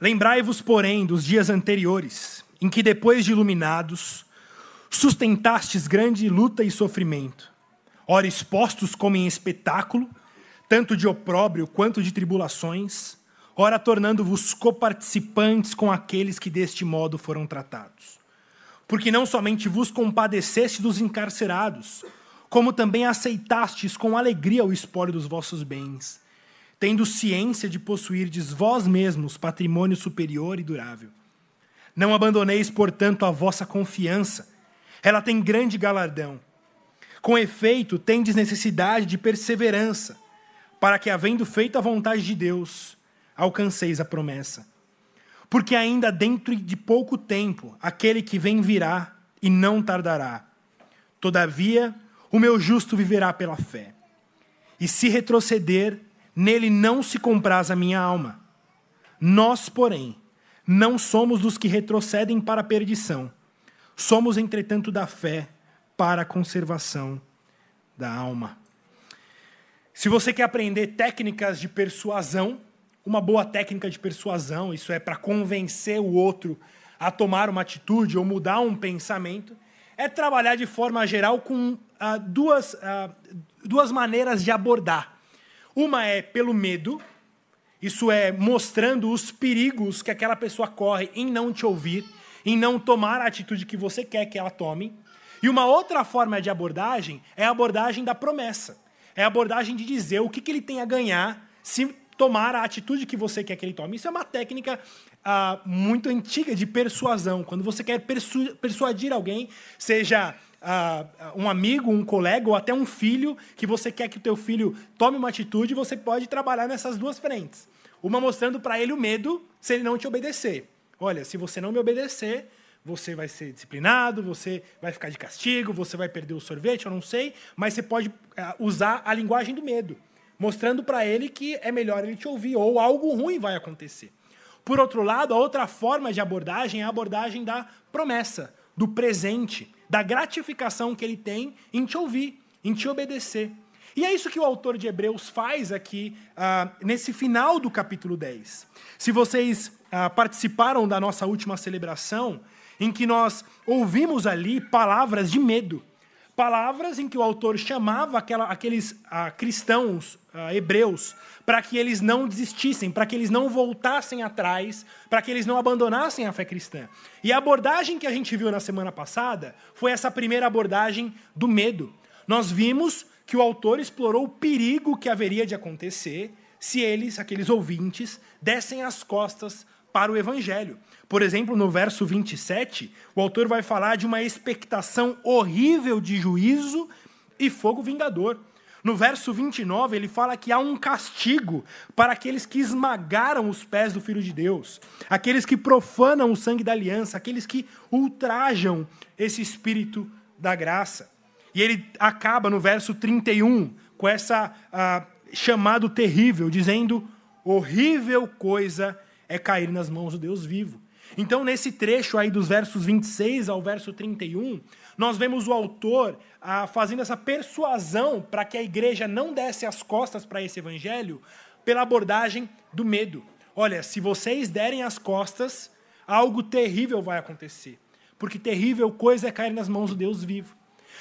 Lembrai-vos, porém, dos dias anteriores, em que, depois de iluminados, sustentastes grande luta e sofrimento, ora expostos como em espetáculo, tanto de opróbrio quanto de tribulações, ora tornando-vos coparticipantes com aqueles que deste modo foram tratados. Porque não somente vos compadeceste dos encarcerados, como também aceitastes com alegria o espólio dos vossos bens, tendo ciência de possuirdes vós mesmos patrimônio superior e durável. Não abandoneis, portanto, a vossa confiança, ela tem grande galardão. Com efeito, tendes necessidade de perseverança, para que, havendo feito a vontade de Deus, alcanceis a promessa. Porque ainda dentro de pouco tempo, aquele que vem virá e não tardará. Todavia, o meu justo viverá pela fé. E se retroceder, nele não se compraz a minha alma. Nós, porém, não somos dos que retrocedem para a perdição. Somos, entretanto, da fé para a conservação da alma. Se você quer aprender técnicas de persuasão, uma boa técnica de persuasão, isso é para convencer o outro a tomar uma atitude ou mudar um pensamento, é trabalhar de forma geral com ah, duas, ah, duas maneiras de abordar. Uma é pelo medo, isso é mostrando os perigos que aquela pessoa corre em não te ouvir, em não tomar a atitude que você quer que ela tome. E uma outra forma de abordagem é a abordagem da promessa. É a abordagem de dizer o que, que ele tem a ganhar se tomar a atitude que você quer que ele tome. Isso é uma técnica ah, muito antiga de persuasão. Quando você quer persu persuadir alguém, seja ah, um amigo, um colega ou até um filho, que você quer que o teu filho tome uma atitude, você pode trabalhar nessas duas frentes. Uma mostrando para ele o medo se ele não te obedecer. Olha, se você não me obedecer, você vai ser disciplinado, você vai ficar de castigo, você vai perder o sorvete, eu não sei, mas você pode ah, usar a linguagem do medo mostrando para ele que é melhor ele te ouvir ou algo ruim vai acontecer. Por outro lado, a outra forma de abordagem é a abordagem da promessa, do presente, da gratificação que ele tem em te ouvir, em te obedecer. E é isso que o autor de Hebreus faz aqui uh, nesse final do capítulo 10. Se vocês uh, participaram da nossa última celebração, em que nós ouvimos ali palavras de medo, palavras em que o autor chamava aquela, aqueles ah, cristãos ah, hebreus para que eles não desistissem, para que eles não voltassem atrás, para que eles não abandonassem a fé cristã. E a abordagem que a gente viu na semana passada foi essa primeira abordagem do medo. Nós vimos que o autor explorou o perigo que haveria de acontecer se eles, aqueles ouvintes, dessem as costas para o evangelho. Por exemplo, no verso 27, o autor vai falar de uma expectação horrível de juízo e fogo vingador. No verso 29, ele fala que há um castigo para aqueles que esmagaram os pés do Filho de Deus, aqueles que profanam o sangue da aliança, aqueles que ultrajam esse espírito da graça. E ele acaba no verso 31 com essa uh, chamado terrível, dizendo: horrível coisa é cair nas mãos do Deus vivo. Então, nesse trecho aí dos versos 26 ao verso 31, nós vemos o autor ah, fazendo essa persuasão para que a igreja não desse as costas para esse evangelho pela abordagem do medo. Olha, se vocês derem as costas, algo terrível vai acontecer. Porque terrível coisa é cair nas mãos do Deus vivo.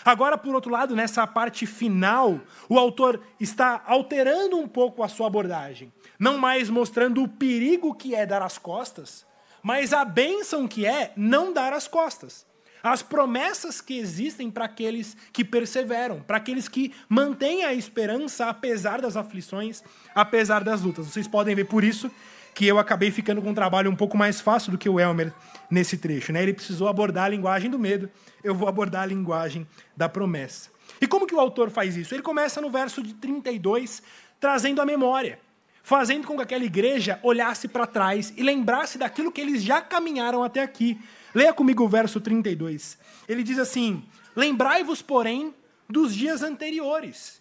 Agora, por outro lado, nessa parte final, o autor está alterando um pouco a sua abordagem. Não mais mostrando o perigo que é dar as costas, mas a bênção que é não dar as costas. As promessas que existem para aqueles que perseveram, para aqueles que mantêm a esperança apesar das aflições, apesar das lutas. Vocês podem ver por isso que eu acabei ficando com um trabalho um pouco mais fácil do que o Elmer nesse trecho. Né? Ele precisou abordar a linguagem do medo, eu vou abordar a linguagem da promessa. E como que o autor faz isso? Ele começa no verso de 32, trazendo a memória fazendo com que aquela igreja olhasse para trás e lembrasse daquilo que eles já caminharam até aqui. Leia comigo o verso 32. Ele diz assim: Lembrai-vos, porém, dos dias anteriores,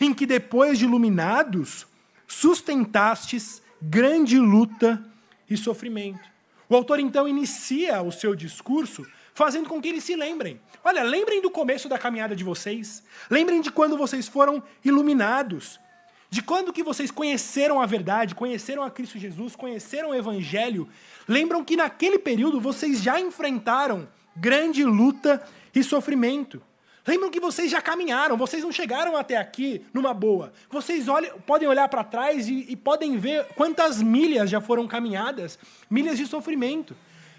em que depois de iluminados, sustentastes grande luta e sofrimento. O autor então inicia o seu discurso fazendo com que eles se lembrem. Olha, lembrem do começo da caminhada de vocês. Lembrem de quando vocês foram iluminados. De quando que vocês conheceram a verdade, conheceram a Cristo Jesus, conheceram o Evangelho, lembram que naquele período vocês já enfrentaram grande luta e sofrimento. Lembram que vocês já caminharam, vocês não chegaram até aqui numa boa. Vocês podem olhar para trás e, e podem ver quantas milhas já foram caminhadas milhas de sofrimento.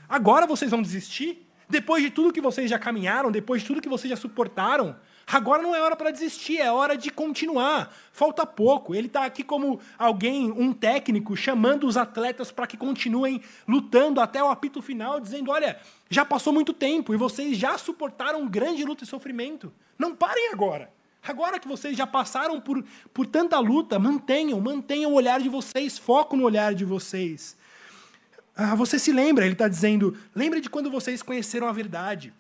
Agora vocês vão desistir? Depois de tudo que vocês já caminharam, depois de tudo que vocês já suportaram, agora não é hora para desistir, é hora de continuar. Falta pouco. Ele está aqui como alguém, um técnico, chamando os atletas para que continuem lutando até o apito final, dizendo: olha, já passou muito tempo e vocês já suportaram grande luta e sofrimento. Não parem agora. Agora que vocês já passaram por, por tanta luta, mantenham, mantenham o olhar de vocês, foco no olhar de vocês. Ah, você se lembra, ele está dizendo, lembre de quando vocês conheceram a verdade.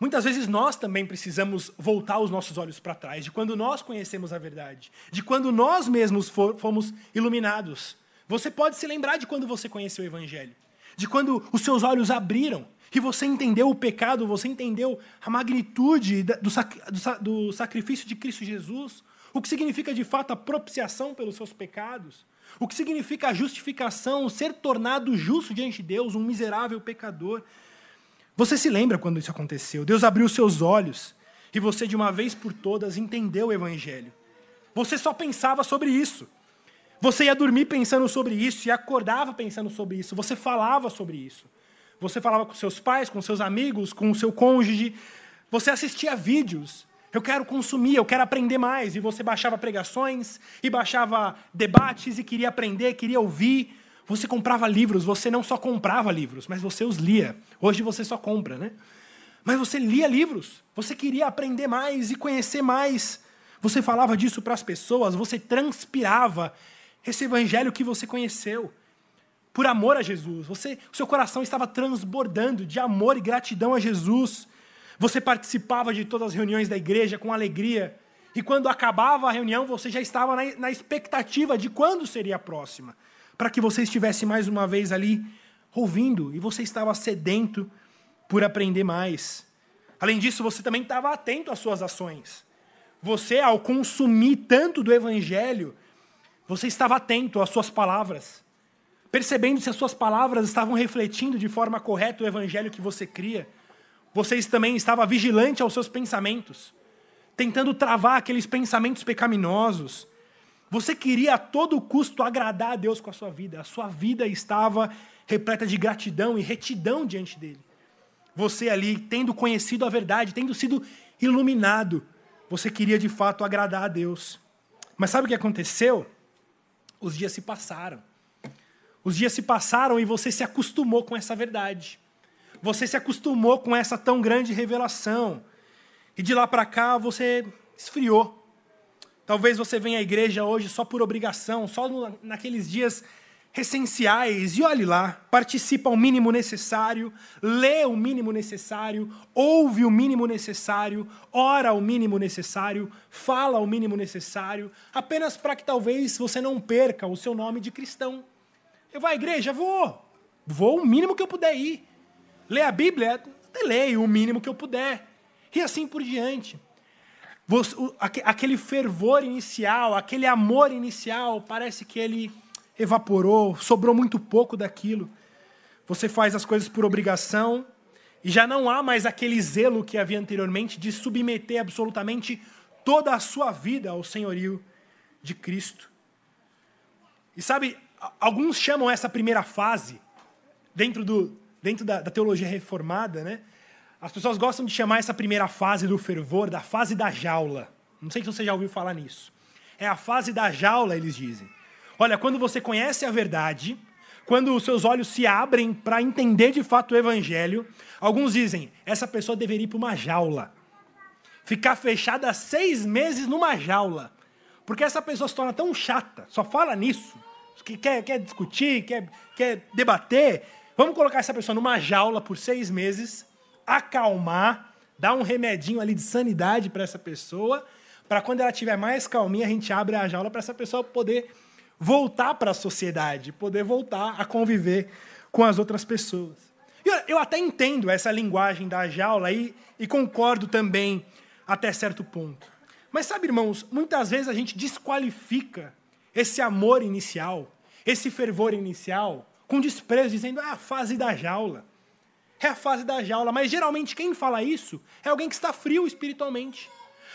Muitas vezes nós também precisamos voltar os nossos olhos para trás, de quando nós conhecemos a verdade, de quando nós mesmos for, fomos iluminados. Você pode se lembrar de quando você conheceu o Evangelho, de quando os seus olhos abriram e você entendeu o pecado, você entendeu a magnitude do, do, do sacrifício de Cristo Jesus, o que significa de fato a propiciação pelos seus pecados. O que significa a justificação, ser tornado justo diante de Deus, um miserável pecador. Você se lembra quando isso aconteceu? Deus abriu seus olhos e você, de uma vez por todas, entendeu o Evangelho. Você só pensava sobre isso. Você ia dormir pensando sobre isso e acordava pensando sobre isso. Você falava sobre isso. Você falava com seus pais, com seus amigos, com o seu cônjuge. Você assistia vídeos eu quero consumir, eu quero aprender mais. E você baixava pregações, e baixava debates, e queria aprender, queria ouvir. Você comprava livros, você não só comprava livros, mas você os lia. Hoje você só compra, né? Mas você lia livros, você queria aprender mais e conhecer mais. Você falava disso para as pessoas, você transpirava esse evangelho que você conheceu. Por amor a Jesus, você, seu coração estava transbordando de amor e gratidão a Jesus. Você participava de todas as reuniões da igreja com alegria. E quando acabava a reunião, você já estava na, na expectativa de quando seria a próxima. Para que você estivesse mais uma vez ali ouvindo. E você estava sedento por aprender mais. Além disso, você também estava atento às suas ações. Você, ao consumir tanto do evangelho, você estava atento às suas palavras, percebendo se as suas palavras estavam refletindo de forma correta o evangelho que você cria. Vocês também estavam vigilantes aos seus pensamentos, tentando travar aqueles pensamentos pecaminosos. Você queria a todo custo agradar a Deus com a sua vida. A sua vida estava repleta de gratidão e retidão diante dele. Você ali, tendo conhecido a verdade, tendo sido iluminado, você queria de fato agradar a Deus. Mas sabe o que aconteceu? Os dias se passaram. Os dias se passaram e você se acostumou com essa verdade. Você se acostumou com essa tão grande revelação. E de lá para cá você esfriou. Talvez você venha à igreja hoje só por obrigação, só no, naqueles dias essenciais. E olhe lá, participa o mínimo necessário, lê o mínimo necessário, ouve o mínimo necessário, ora o mínimo necessário, fala o mínimo necessário, apenas para que talvez você não perca o seu nome de cristão. Eu vou à igreja? Vou. Vou o mínimo que eu puder ir. Ler a Bíblia, leio o mínimo que eu puder. E assim por diante. Aquele fervor inicial, aquele amor inicial, parece que ele evaporou, sobrou muito pouco daquilo. Você faz as coisas por obrigação e já não há mais aquele zelo que havia anteriormente de submeter absolutamente toda a sua vida ao senhorio de Cristo. E sabe, alguns chamam essa primeira fase, dentro do, dentro da, da teologia reformada, né? As pessoas gostam de chamar essa primeira fase do fervor da fase da jaula. Não sei se você já ouviu falar nisso. É a fase da jaula, eles dizem. Olha, quando você conhece a verdade, quando os seus olhos se abrem para entender de fato o evangelho, alguns dizem, essa pessoa deveria ir para uma jaula. Ficar fechada seis meses numa jaula. Porque essa pessoa se torna tão chata, só fala nisso, que quer, quer discutir, quer, quer debater, Vamos colocar essa pessoa numa jaula por seis meses, acalmar, dar um remedinho ali de sanidade para essa pessoa, para quando ela tiver mais calminha, a gente abre a jaula para essa pessoa poder voltar para a sociedade, poder voltar a conviver com as outras pessoas. Eu, eu até entendo essa linguagem da jaula e, e concordo também até certo ponto. Mas sabe, irmãos, muitas vezes a gente desqualifica esse amor inicial, esse fervor inicial, com desprezo, dizendo, é a fase da jaula. É a fase da jaula. Mas geralmente quem fala isso é alguém que está frio espiritualmente.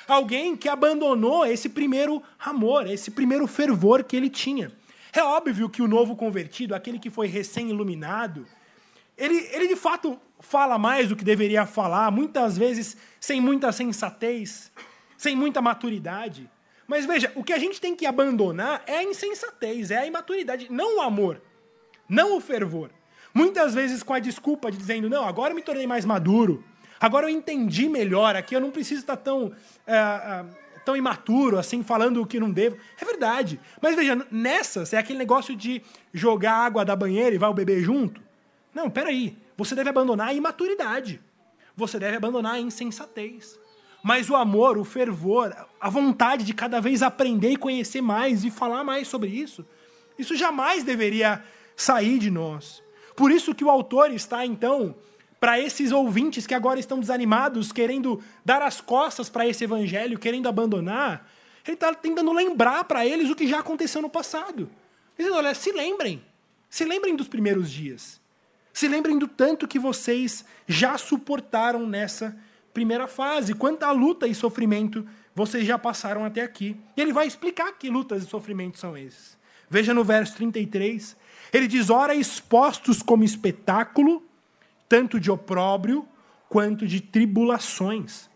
Alguém que abandonou esse primeiro amor, esse primeiro fervor que ele tinha. É óbvio que o novo convertido, aquele que foi recém-iluminado, ele, ele de fato fala mais do que deveria falar, muitas vezes sem muita sensatez, sem muita maturidade. Mas veja, o que a gente tem que abandonar é a insensatez, é a imaturidade, não o amor, não o fervor. Muitas vezes com a desculpa de dizendo, não, agora eu me tornei mais maduro, agora eu entendi melhor, aqui eu não preciso estar tão, é, é, tão imaturo, assim, falando o que não devo. É verdade. Mas veja, nessas é aquele negócio de jogar água da banheira e vai o bebê junto. Não, peraí. Você deve abandonar a imaturidade. Você deve abandonar a insensatez. Mas o amor, o fervor, a vontade de cada vez aprender e conhecer mais e falar mais sobre isso, isso jamais deveria sair de nós. Por isso que o autor está, então, para esses ouvintes que agora estão desanimados, querendo dar as costas para esse evangelho, querendo abandonar, ele está tentando lembrar para eles o que já aconteceu no passado. Dizendo, olha, se lembrem. Se lembrem dos primeiros dias. Se lembrem do tanto que vocês já suportaram nessa primeira fase, quanta luta e sofrimento vocês já passaram até aqui. E ele vai explicar que lutas e sofrimentos são esses. Veja no verso 33, ele diz: ora expostos como espetáculo, tanto de opróbrio quanto de tribulações.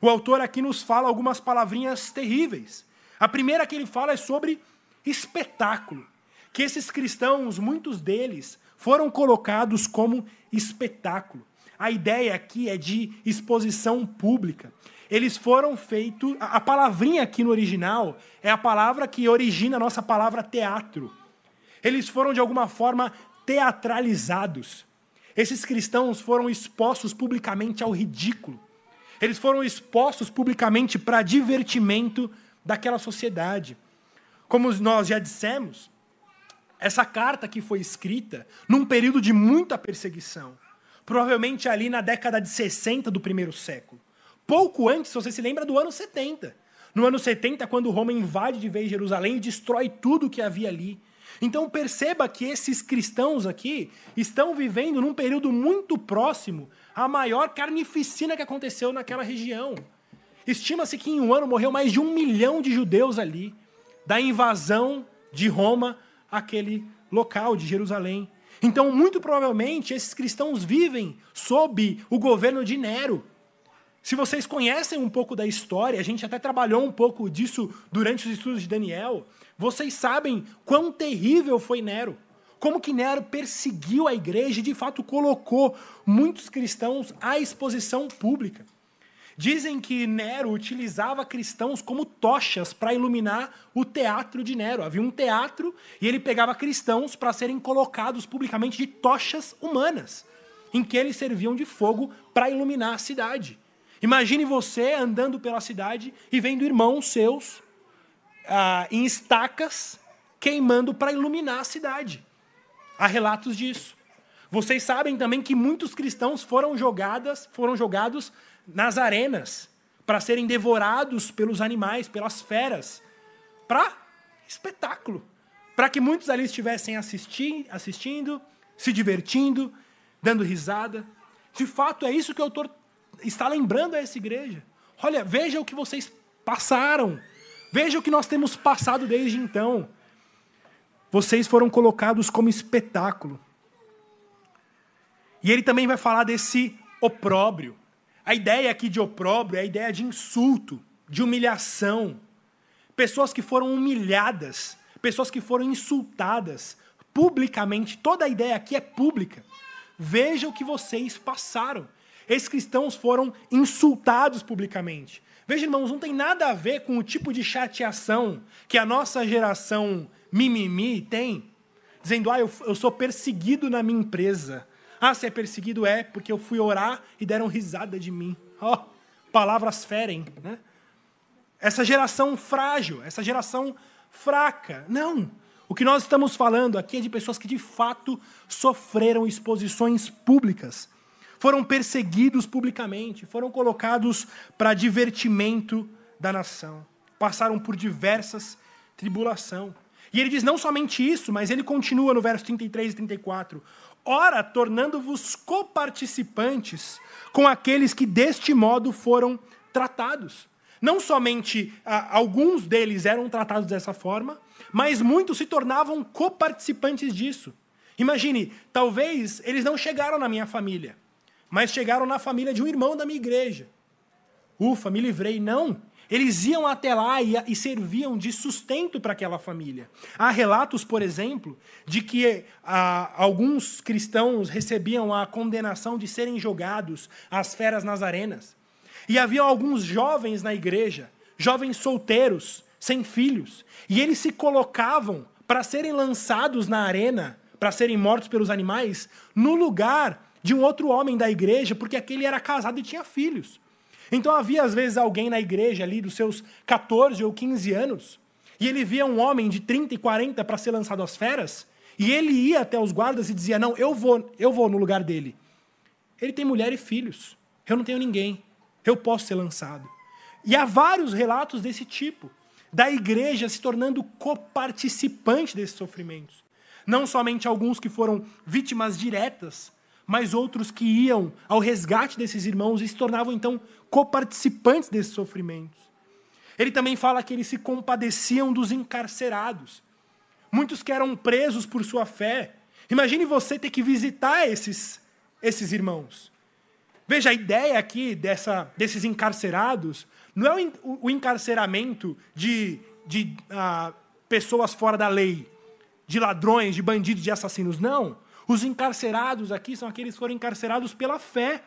O autor aqui nos fala algumas palavrinhas terríveis. A primeira que ele fala é sobre espetáculo. Que esses cristãos, muitos deles, foram colocados como espetáculo. A ideia aqui é de exposição pública. Eles foram feitos. A palavrinha aqui no original é a palavra que origina a nossa palavra teatro. Eles foram, de alguma forma, teatralizados. Esses cristãos foram expostos publicamente ao ridículo. Eles foram expostos publicamente para divertimento daquela sociedade. Como nós já dissemos, essa carta que foi escrita num período de muita perseguição provavelmente ali na década de 60 do primeiro século. Pouco antes, você se lembra do ano 70. No ano 70, quando Roma invade de vez Jerusalém e destrói tudo que havia ali. Então perceba que esses cristãos aqui estão vivendo num período muito próximo à maior carnificina que aconteceu naquela região. Estima-se que em um ano morreu mais de um milhão de judeus ali, da invasão de Roma àquele local de Jerusalém. Então, muito provavelmente, esses cristãos vivem sob o governo de Nero. Se vocês conhecem um pouco da história, a gente até trabalhou um pouco disso durante os estudos de Daniel, vocês sabem quão terrível foi Nero. Como que Nero perseguiu a igreja e de fato colocou muitos cristãos à exposição pública. Dizem que Nero utilizava cristãos como tochas para iluminar o teatro de Nero. Havia um teatro e ele pegava cristãos para serem colocados publicamente de tochas humanas, em que eles serviam de fogo para iluminar a cidade. Imagine você andando pela cidade e vendo irmãos seus ah, em estacas queimando para iluminar a cidade. Há relatos disso. Vocês sabem também que muitos cristãos foram jogadas, foram jogados nas arenas para serem devorados pelos animais, pelas feras, para espetáculo, para que muitos ali estivessem assisti assistindo, se divertindo, dando risada. De fato, é isso que o autor está lembrando a essa igreja. Olha, veja o que vocês passaram. Veja o que nós temos passado desde então. Vocês foram colocados como espetáculo. E ele também vai falar desse opróbrio. A ideia aqui de opróbrio é a ideia de insulto, de humilhação. Pessoas que foram humilhadas, pessoas que foram insultadas publicamente. Toda a ideia aqui é pública. Veja o que vocês passaram. Esses cristãos foram insultados publicamente. Veja, irmãos, não tem nada a ver com o tipo de chateação que a nossa geração mimimi tem, dizendo, ah, eu, eu sou perseguido na minha empresa. Ah, se é perseguido é porque eu fui orar e deram risada de mim. Ó, oh, palavras ferem, né? Essa geração frágil, essa geração fraca. Não. O que nós estamos falando aqui é de pessoas que de fato sofreram exposições públicas, foram perseguidos publicamente, foram colocados para divertimento da nação. Passaram por diversas tribulação. E ele diz não somente isso, mas ele continua no verso 33 e 34. Ora, tornando-vos coparticipantes com aqueles que deste modo foram tratados. Não somente ah, alguns deles eram tratados dessa forma, mas muitos se tornavam coparticipantes disso. Imagine, talvez eles não chegaram na minha família, mas chegaram na família de um irmão da minha igreja. Ufa, me livrei. Não. Eles iam até lá e, e serviam de sustento para aquela família. Há relatos, por exemplo, de que ah, alguns cristãos recebiam a condenação de serem jogados às feras nas arenas. E havia alguns jovens na igreja, jovens solteiros, sem filhos, e eles se colocavam para serem lançados na arena, para serem mortos pelos animais, no lugar de um outro homem da igreja, porque aquele era casado e tinha filhos. Então havia às vezes alguém na igreja ali dos seus 14 ou 15 anos, e ele via um homem de 30 e 40 para ser lançado às feras, e ele ia até os guardas e dizia: "Não, eu vou, eu vou no lugar dele. Ele tem mulher e filhos. Eu não tenho ninguém. Eu posso ser lançado." E há vários relatos desse tipo, da igreja se tornando coparticipante desses sofrimentos. Não somente alguns que foram vítimas diretas, mas outros que iam ao resgate desses irmãos e se tornavam então coparticipantes desses sofrimentos. Ele também fala que eles se compadeciam dos encarcerados. Muitos que eram presos por sua fé. Imagine você ter que visitar esses, esses irmãos. Veja, a ideia aqui dessa, desses encarcerados não é o, encarceramento de, de uh, pessoas fora da lei, de ladrões, de bandidos, de assassinos. Não. Os encarcerados aqui são aqueles que foram encarcerados pela fé.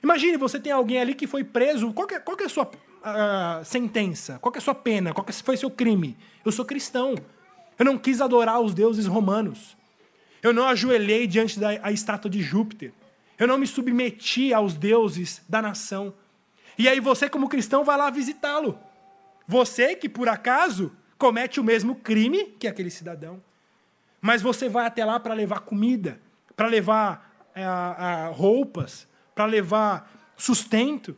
Imagine, você tem alguém ali que foi preso. Qual é, qual é a sua uh, sentença? Qual é a sua pena? Qual foi seu crime? Eu sou cristão. Eu não quis adorar os deuses romanos. Eu não ajoelhei diante da estátua de Júpiter. Eu não me submeti aos deuses da nação. E aí você, como cristão, vai lá visitá-lo. Você que, por acaso, comete o mesmo crime que aquele cidadão. Mas você vai até lá para levar comida, para levar é, roupas, para levar sustento.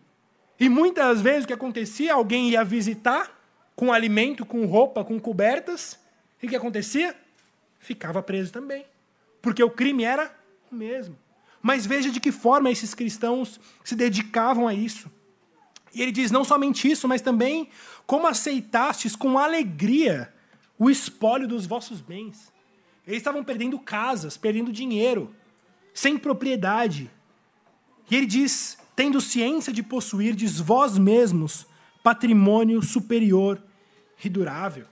E muitas vezes o que acontecia, alguém ia visitar com alimento, com roupa, com cobertas, e o que acontecia? Ficava preso também. Porque o crime era o mesmo. Mas veja de que forma esses cristãos se dedicavam a isso. E ele diz: não somente isso, mas também como aceitastes com alegria o espólio dos vossos bens. Eles estavam perdendo casas, perdendo dinheiro, sem propriedade. E ele diz: tendo ciência de possuir de vós mesmos patrimônio superior e durável.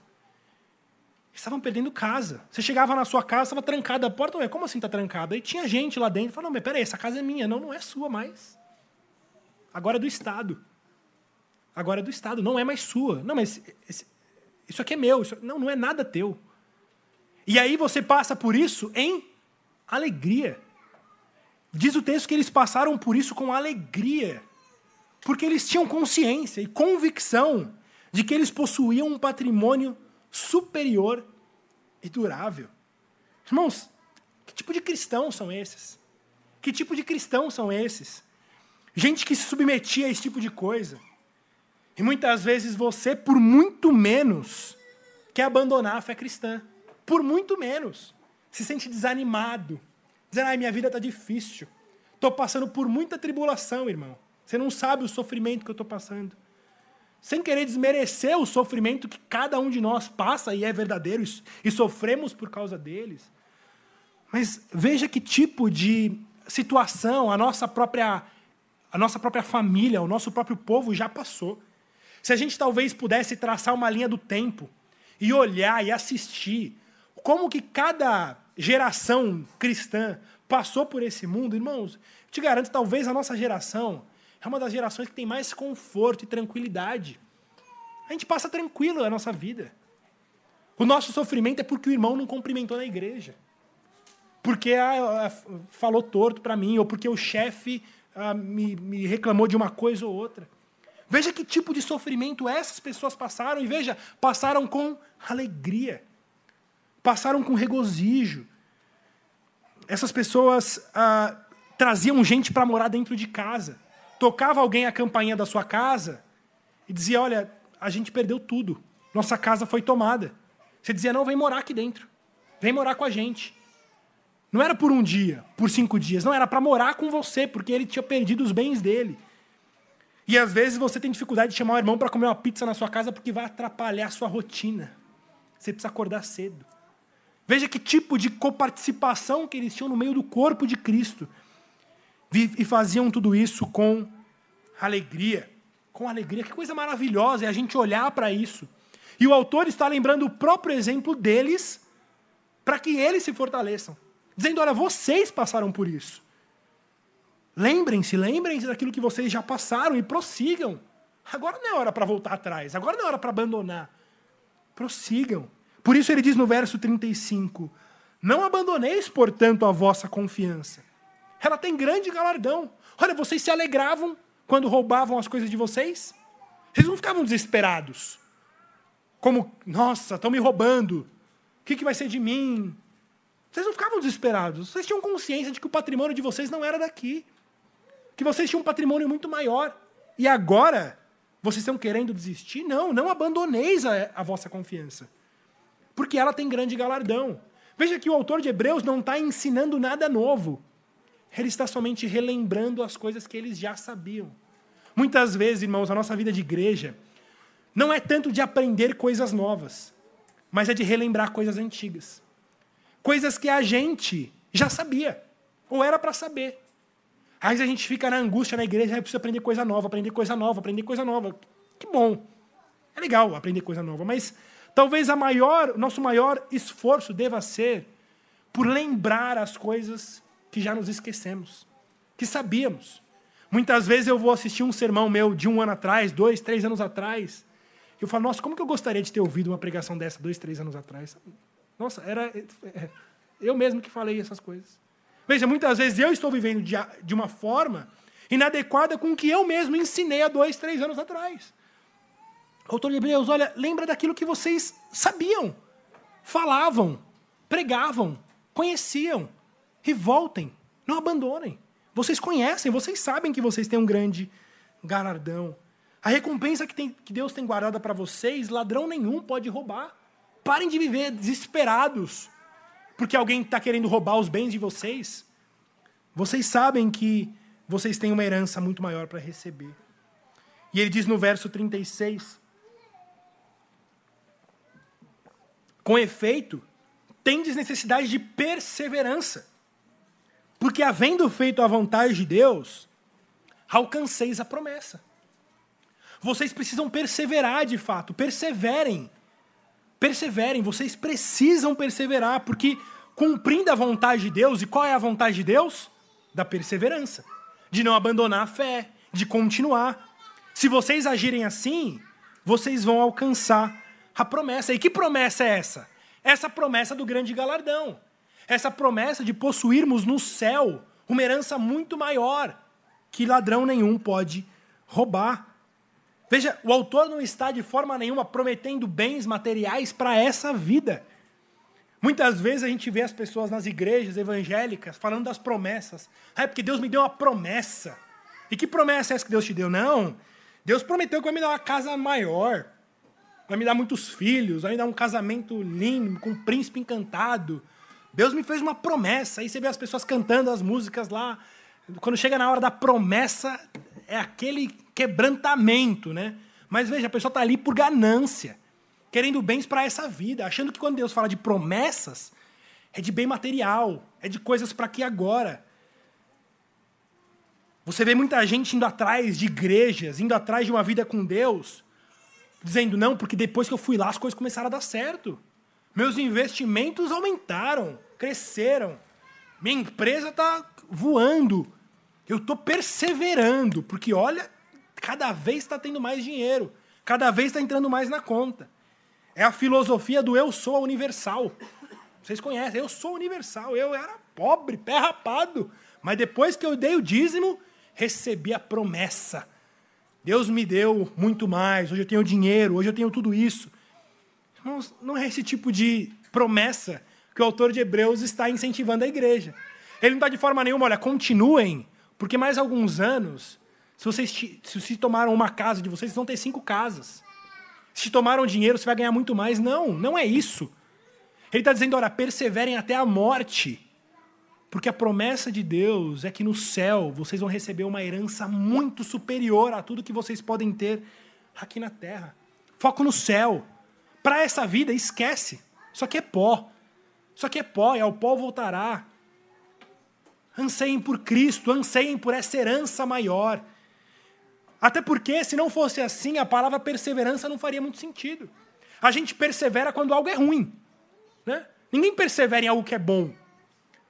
Eles estavam perdendo casa. Você chegava na sua casa, estava trancada a porta. Ué, como assim está trancada? E tinha gente lá dentro. Falou, não, mas peraí, essa casa é minha. Não, não é sua mais. Agora é do Estado. Agora é do Estado, não é mais sua. Não, mas esse, isso aqui é meu. Isso, não, não é nada teu. E aí você passa por isso em alegria. Diz o texto que eles passaram por isso com alegria, porque eles tinham consciência e convicção de que eles possuíam um patrimônio superior e durável. Irmãos, que tipo de cristãos são esses? Que tipo de cristãos são esses? Gente que se submetia a esse tipo de coisa. E muitas vezes você, por muito menos, quer abandonar a fé cristã por muito menos. Se sente desanimado. Dizendo, ai, minha vida está difícil. Estou passando por muita tribulação, irmão. Você não sabe o sofrimento que eu estou passando. Sem querer desmerecer o sofrimento que cada um de nós passa e é verdadeiro e sofremos por causa deles. Mas veja que tipo de situação a nossa própria a nossa própria família, o nosso próprio povo já passou. Se a gente talvez pudesse traçar uma linha do tempo e olhar e assistir como que cada geração cristã passou por esse mundo, irmãos, te garanto, talvez a nossa geração é uma das gerações que tem mais conforto e tranquilidade. A gente passa tranquilo a nossa vida. O nosso sofrimento é porque o irmão não cumprimentou na igreja. Porque ah, ah falou torto para mim, ou porque o chefe ah, me, me reclamou de uma coisa ou outra. Veja que tipo de sofrimento essas pessoas passaram, e veja, passaram com alegria passaram com regozijo. Essas pessoas ah, traziam gente para morar dentro de casa. Tocava alguém a campainha da sua casa e dizia: Olha, a gente perdeu tudo. Nossa casa foi tomada. Você dizia: não, vem morar aqui dentro. Vem morar com a gente. Não era por um dia, por cinco dias. Não, era para morar com você, porque ele tinha perdido os bens dele. E às vezes você tem dificuldade de chamar o irmão para comer uma pizza na sua casa porque vai atrapalhar a sua rotina. Você precisa acordar cedo. Veja que tipo de coparticipação que eles tinham no meio do corpo de Cristo. E faziam tudo isso com alegria. Com alegria. Que coisa maravilhosa é a gente olhar para isso. E o autor está lembrando o próprio exemplo deles para que eles se fortaleçam. Dizendo: olha, vocês passaram por isso. Lembrem-se, lembrem-se daquilo que vocês já passaram e prossigam. Agora não é hora para voltar atrás, agora não é hora para abandonar. Prossigam. Por isso ele diz no verso 35: Não abandoneis, portanto, a vossa confiança. Ela tem grande galardão. Olha, vocês se alegravam quando roubavam as coisas de vocês? Vocês não ficavam desesperados. Como, nossa, estão me roubando. O que, que vai ser de mim? Vocês não ficavam desesperados. Vocês tinham consciência de que o patrimônio de vocês não era daqui que vocês tinham um patrimônio muito maior. E agora, vocês estão querendo desistir? Não, não abandoneis a, a vossa confiança. Porque ela tem grande galardão. Veja que o autor de Hebreus não está ensinando nada novo. Ele está somente relembrando as coisas que eles já sabiam. Muitas vezes, irmãos, a nossa vida de igreja não é tanto de aprender coisas novas, mas é de relembrar coisas antigas. Coisas que a gente já sabia, ou era para saber. Às vezes a gente fica na angústia na igreja, aí precisa aprender coisa nova, aprender coisa nova, aprender coisa nova. Que bom. É legal aprender coisa nova, mas talvez a maior, nosso maior esforço deva ser por lembrar as coisas que já nos esquecemos, que sabíamos. Muitas vezes eu vou assistir um sermão meu de um ano atrás, dois, três anos atrás. E eu falo, nossa, como que eu gostaria de ter ouvido uma pregação dessa dois, três anos atrás? Nossa, era eu mesmo que falei essas coisas. Veja, muitas vezes eu estou vivendo de uma forma inadequada com o que eu mesmo ensinei há dois, três anos atrás. Autor de Hebreus, olha, lembra daquilo que vocês sabiam, falavam, pregavam, conheciam. E voltem, não abandonem. Vocês conhecem, vocês sabem que vocês têm um grande galardão. A recompensa que, tem, que Deus tem guardada para vocês, ladrão nenhum pode roubar. Parem de viver desesperados porque alguém está querendo roubar os bens de vocês. Vocês sabem que vocês têm uma herança muito maior para receber. E ele diz no verso 36: Com efeito, tendes necessidade de perseverança, porque havendo feito a vontade de Deus, alcanceis a promessa. Vocês precisam perseverar de fato, perseverem Perseverem, vocês precisam perseverar, porque cumprindo a vontade de Deus, e qual é a vontade de Deus? Da perseverança, de não abandonar a fé, de continuar. Se vocês agirem assim, vocês vão alcançar a promessa. E que promessa é essa? Essa promessa do grande galardão. Essa promessa de possuirmos no céu uma herança muito maior que ladrão nenhum pode roubar. Veja, o autor não está de forma nenhuma prometendo bens materiais para essa vida. Muitas vezes a gente vê as pessoas nas igrejas evangélicas falando das promessas. Ah, é porque Deus me deu uma promessa. E que promessa é essa que Deus te deu? Não. Deus prometeu que vai me dar uma casa maior, vai me dar muitos filhos, vai me dar um casamento lindo, com um príncipe encantado. Deus me fez uma promessa. Aí você vê as pessoas cantando as músicas lá. Quando chega na hora da promessa, é aquele quebrantamento, né? Mas veja, a pessoa está ali por ganância, querendo bens para essa vida, achando que quando Deus fala de promessas, é de bem material, é de coisas para aqui agora. Você vê muita gente indo atrás de igrejas, indo atrás de uma vida com Deus, dizendo não, porque depois que eu fui lá as coisas começaram a dar certo. Meus investimentos aumentaram, cresceram. Minha empresa está voando. Eu estou perseverando, porque olha, cada vez está tendo mais dinheiro, cada vez está entrando mais na conta. É a filosofia do eu sou universal. Vocês conhecem, eu sou universal. Eu era pobre, pé rapado. Mas depois que eu dei o dízimo, recebi a promessa. Deus me deu muito mais. Hoje eu tenho dinheiro, hoje eu tenho tudo isso. Não, não é esse tipo de promessa que o autor de Hebreus está incentivando a igreja. Ele não está de forma nenhuma, olha, continuem, porque mais alguns anos se vocês se tomaram uma casa de vocês, vocês vão ter cinco casas. Se tomaram dinheiro, você vai ganhar muito mais. Não, não é isso. Ele está dizendo: olha, perseverem até a morte. Porque a promessa de Deus é que no céu vocês vão receber uma herança muito superior a tudo que vocês podem ter aqui na terra. Foco no céu. Para essa vida, esquece. Isso aqui é pó. Isso aqui é pó e ao pó voltará. Anseiem por Cristo, anseiem por essa herança maior. Até porque, se não fosse assim, a palavra perseverança não faria muito sentido. A gente persevera quando algo é ruim. Né? Ninguém persevera em algo que é bom.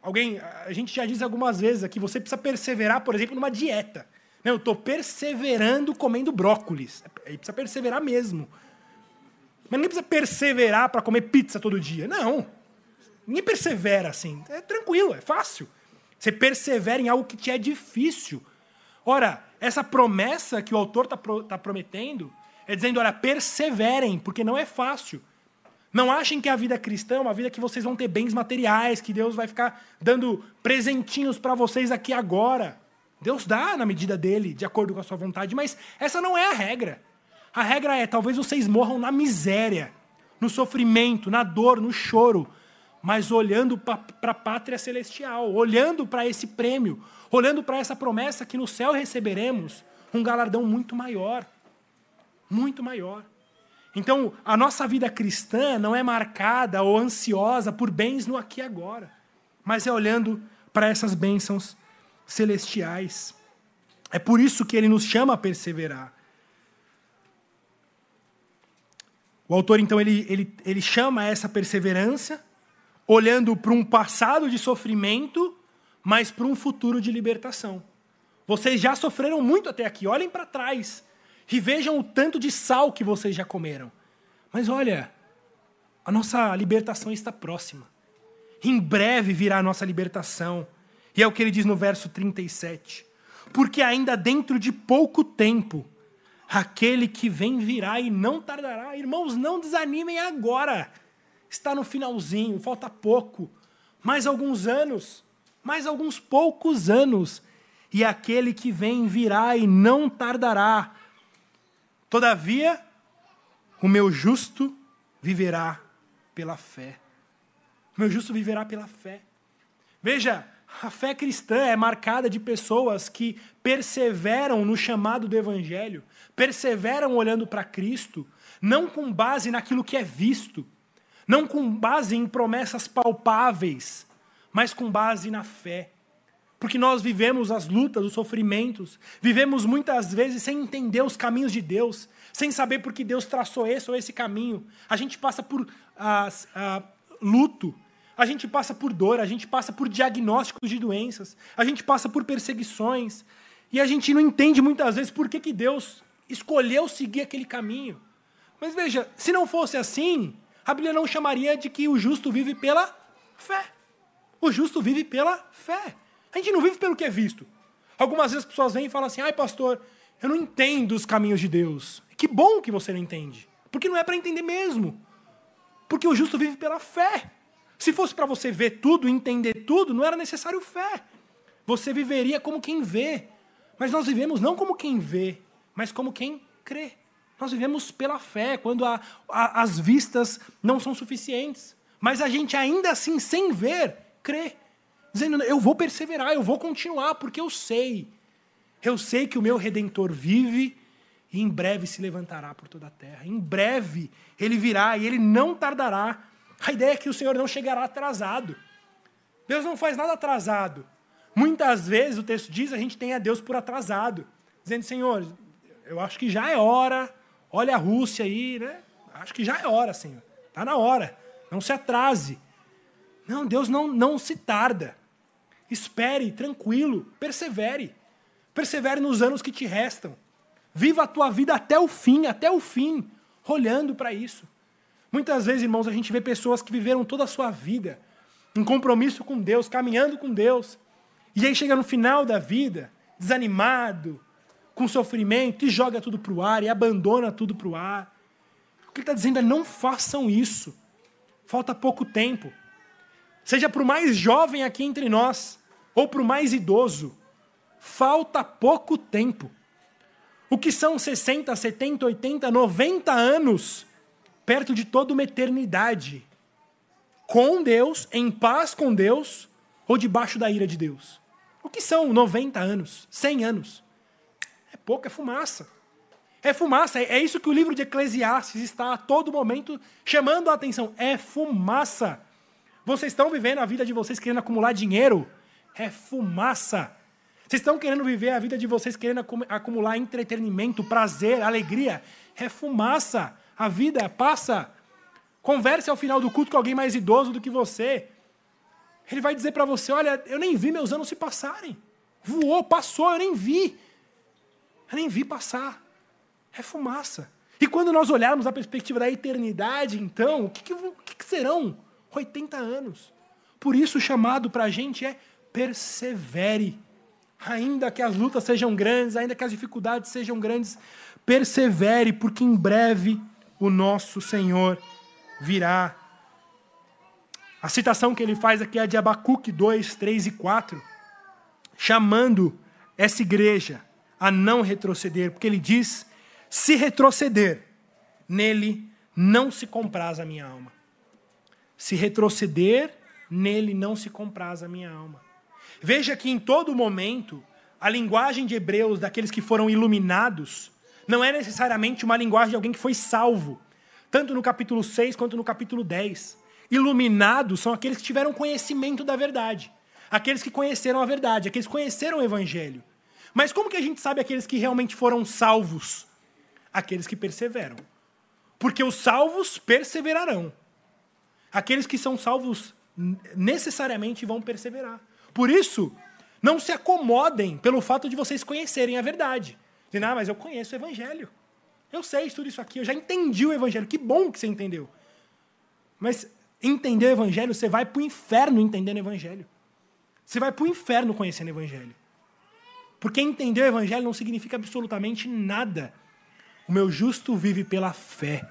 Alguém, a gente já diz algumas vezes aqui, você precisa perseverar, por exemplo, numa dieta. Não, eu estou perseverando comendo brócolis. Aí precisa perseverar mesmo. Mas ninguém precisa perseverar para comer pizza todo dia. Não. Ninguém persevera assim. É tranquilo, é fácil. Você persevera em algo que te é difícil. Ora, essa promessa que o autor está pro, tá prometendo é dizendo: olha, perseverem, porque não é fácil. Não achem que a vida cristã é uma vida que vocês vão ter bens materiais, que Deus vai ficar dando presentinhos para vocês aqui agora. Deus dá na medida dele, de acordo com a sua vontade, mas essa não é a regra. A regra é: talvez vocês morram na miséria, no sofrimento, na dor, no choro, mas olhando para a pátria celestial, olhando para esse prêmio, olhando para essa promessa que no céu receberemos um galardão muito maior. Muito maior. Então, a nossa vida cristã não é marcada ou ansiosa por bens no aqui e agora, mas é olhando para essas bênçãos celestiais. É por isso que ele nos chama a perseverar. O autor, então, ele, ele, ele chama essa perseverança, olhando para um passado de sofrimento, mas para um futuro de libertação. Vocês já sofreram muito até aqui, olhem para trás. E vejam o tanto de sal que vocês já comeram. Mas olha, a nossa libertação está próxima. Em breve virá a nossa libertação. E é o que ele diz no verso 37. Porque ainda dentro de pouco tempo, aquele que vem virá e não tardará. Irmãos, não desanimem agora. Está no finalzinho, falta pouco. Mais alguns anos, mais alguns poucos anos. E aquele que vem virá e não tardará. Todavia, o meu justo viverá pela fé. O meu justo viverá pela fé. Veja, a fé cristã é marcada de pessoas que perseveram no chamado do Evangelho, perseveram olhando para Cristo, não com base naquilo que é visto, não com base em promessas palpáveis, mas com base na fé. Porque nós vivemos as lutas, os sofrimentos, vivemos muitas vezes sem entender os caminhos de Deus, sem saber por que Deus traçou esse ou esse caminho. A gente passa por ah, ah, luto, a gente passa por dor, a gente passa por diagnósticos de doenças, a gente passa por perseguições, e a gente não entende muitas vezes por que, que Deus escolheu seguir aquele caminho. Mas veja, se não fosse assim, a Bíblia não chamaria de que o justo vive pela fé. O justo vive pela fé. A gente não vive pelo que é visto. Algumas vezes as pessoas vêm e falam assim: ai, pastor, eu não entendo os caminhos de Deus. Que bom que você não entende. Porque não é para entender mesmo. Porque o justo vive pela fé. Se fosse para você ver tudo, entender tudo, não era necessário fé. Você viveria como quem vê. Mas nós vivemos não como quem vê, mas como quem crê. Nós vivemos pela fé, quando a, a, as vistas não são suficientes. Mas a gente ainda assim, sem ver, crê dizendo: eu vou perseverar, eu vou continuar, porque eu sei. Eu sei que o meu redentor vive e em breve se levantará por toda a terra. Em breve ele virá e ele não tardará. A ideia é que o Senhor não chegará atrasado. Deus não faz nada atrasado. Muitas vezes o texto diz a gente tem a Deus por atrasado, dizendo: Senhor, eu acho que já é hora. Olha a Rússia aí, né? Acho que já é hora, Senhor. Está na hora. Não se atrase. Não, Deus não, não se tarda. Espere, tranquilo, persevere. Persevere nos anos que te restam. Viva a tua vida até o fim, até o fim, olhando para isso. Muitas vezes, irmãos, a gente vê pessoas que viveram toda a sua vida em compromisso com Deus, caminhando com Deus, e aí chega no final da vida, desanimado, com sofrimento, e joga tudo para o ar, e abandona tudo para o ar. O que ele está dizendo é: não façam isso. Falta pouco tempo seja para o mais jovem aqui entre nós, ou para o mais idoso, falta pouco tempo. O que são 60, 70, 80, 90 anos perto de toda uma eternidade com Deus, em paz com Deus ou debaixo da ira de Deus? O que são 90 anos, 100 anos? É pouco, é fumaça. É fumaça, é isso que o livro de Eclesiastes está a todo momento chamando a atenção. É fumaça. Vocês estão vivendo a vida de vocês querendo acumular dinheiro? É fumaça. Vocês estão querendo viver a vida de vocês querendo acumular entretenimento, prazer, alegria? É fumaça. A vida passa. Converse ao final do culto com alguém mais idoso do que você. Ele vai dizer para você: Olha, eu nem vi meus anos se passarem. Voou, passou, eu nem vi. Eu nem vi passar. É fumaça. E quando nós olharmos a perspectiva da eternidade, então, o que, que, que serão 80 anos? Por isso, o chamado para a gente é persevere. Ainda que as lutas sejam grandes, ainda que as dificuldades sejam grandes, persevere, porque em breve o nosso Senhor virá. A citação que ele faz aqui é de Abacuque 2, 3 e 4, chamando essa igreja a não retroceder, porque ele diz se retroceder, nele não se compraz a minha alma. Se retroceder, nele não se compraz a minha alma. Veja que em todo momento, a linguagem de Hebreus, daqueles que foram iluminados, não é necessariamente uma linguagem de alguém que foi salvo. Tanto no capítulo 6 quanto no capítulo 10. Iluminados são aqueles que tiveram conhecimento da verdade. Aqueles que conheceram a verdade, aqueles que conheceram o evangelho. Mas como que a gente sabe aqueles que realmente foram salvos? aqueles que perseveram. Porque os salvos perseverarão. Aqueles que são salvos necessariamente vão perseverar. Por isso, não se acomodem pelo fato de vocês conhecerem a verdade. Dizendo, ah, mas eu conheço o Evangelho. Eu sei tudo isso aqui, eu já entendi o Evangelho. Que bom que você entendeu. Mas entender o Evangelho, você vai para o inferno entendendo o Evangelho. Você vai para o inferno conhecendo o Evangelho. Porque entender o Evangelho não significa absolutamente nada o meu justo vive pela fé.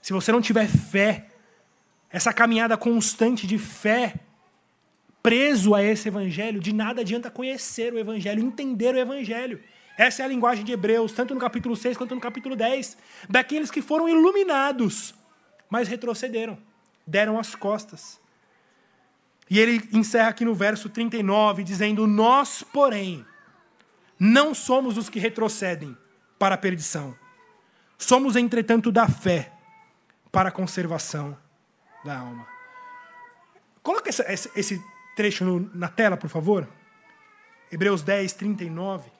Se você não tiver fé, essa caminhada constante de fé, preso a esse evangelho, de nada adianta conhecer o evangelho, entender o evangelho. Essa é a linguagem de Hebreus, tanto no capítulo 6 quanto no capítulo 10, daqueles que foram iluminados, mas retrocederam, deram as costas. E ele encerra aqui no verso 39, dizendo: Nós, porém, não somos os que retrocedem para a perdição, Somos, entretanto, da fé para a conservação da alma. Coloca essa, esse trecho no, na tela, por favor. Hebreus 10, 39.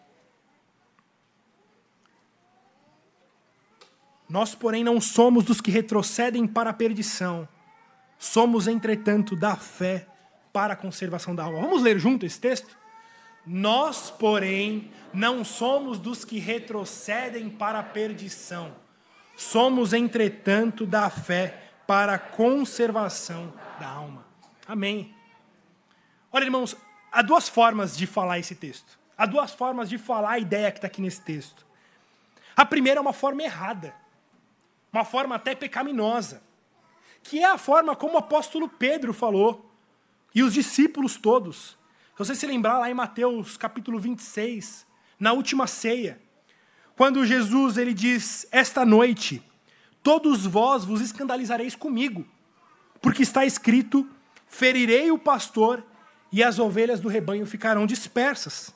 Nós, porém, não somos dos que retrocedem para a perdição. Somos, entretanto, da fé para a conservação da alma. Vamos ler junto esse texto? Nós, porém, não somos dos que retrocedem para a perdição. Somos, entretanto, da fé para a conservação da alma. Amém. Olha, irmãos, há duas formas de falar esse texto. Há duas formas de falar a ideia que está aqui nesse texto. A primeira é uma forma errada, uma forma até pecaminosa, que é a forma como o apóstolo Pedro falou, e os discípulos todos. Se você se lembrar lá em Mateus capítulo 26, na última ceia, quando Jesus ele diz: "Esta noite todos vós vos escandalizareis comigo, porque está escrito: ferirei o pastor e as ovelhas do rebanho ficarão dispersas.